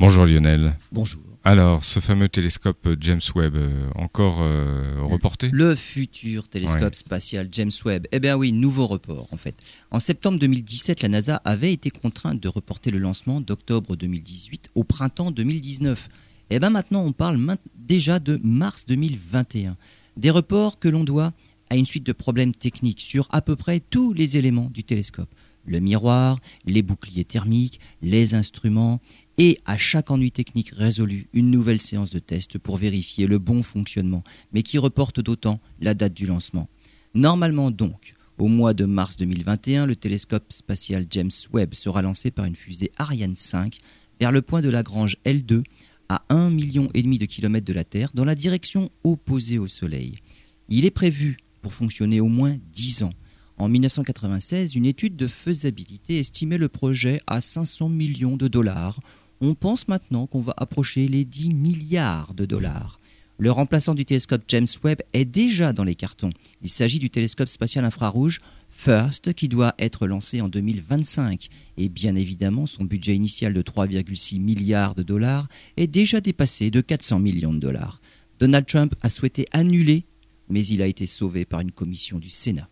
Bonjour Lionel. Bonjour. Alors, ce fameux télescope James Webb, euh, encore euh, reporté? Le futur télescope spatial James Webb. Eh bien oui, nouveau report en fait. En septembre 2017, la NASA avait été contrainte de reporter le lancement d'octobre 2018 au printemps 2019. Eh bien maintenant, on parle déjà de mars 2021. Des reports que l'on doit à une suite de problèmes techniques sur à peu près tous les éléments du télescope. Le miroir, les boucliers thermiques, les instruments et à chaque ennui technique résolu, une nouvelle séance de test pour vérifier le bon fonctionnement, mais qui reporte d'autant la date du lancement. Normalement donc, au mois de mars 2021, le télescope spatial James Webb sera lancé par une fusée Ariane 5 vers le point de Lagrange L2 à 1,5 million de kilomètres de la Terre dans la direction opposée au Soleil. Il est prévu pour fonctionner au moins 10 ans. En 1996, une étude de faisabilité estimait le projet à 500 millions de dollars on pense maintenant qu'on va approcher les 10 milliards de dollars. Le remplaçant du télescope James Webb est déjà dans les cartons. Il s'agit du télescope spatial infrarouge FIRST qui doit être lancé en 2025. Et bien évidemment, son budget initial de 3,6 milliards de dollars est déjà dépassé de 400 millions de dollars. Donald Trump a souhaité annuler, mais il a été sauvé par une commission du Sénat.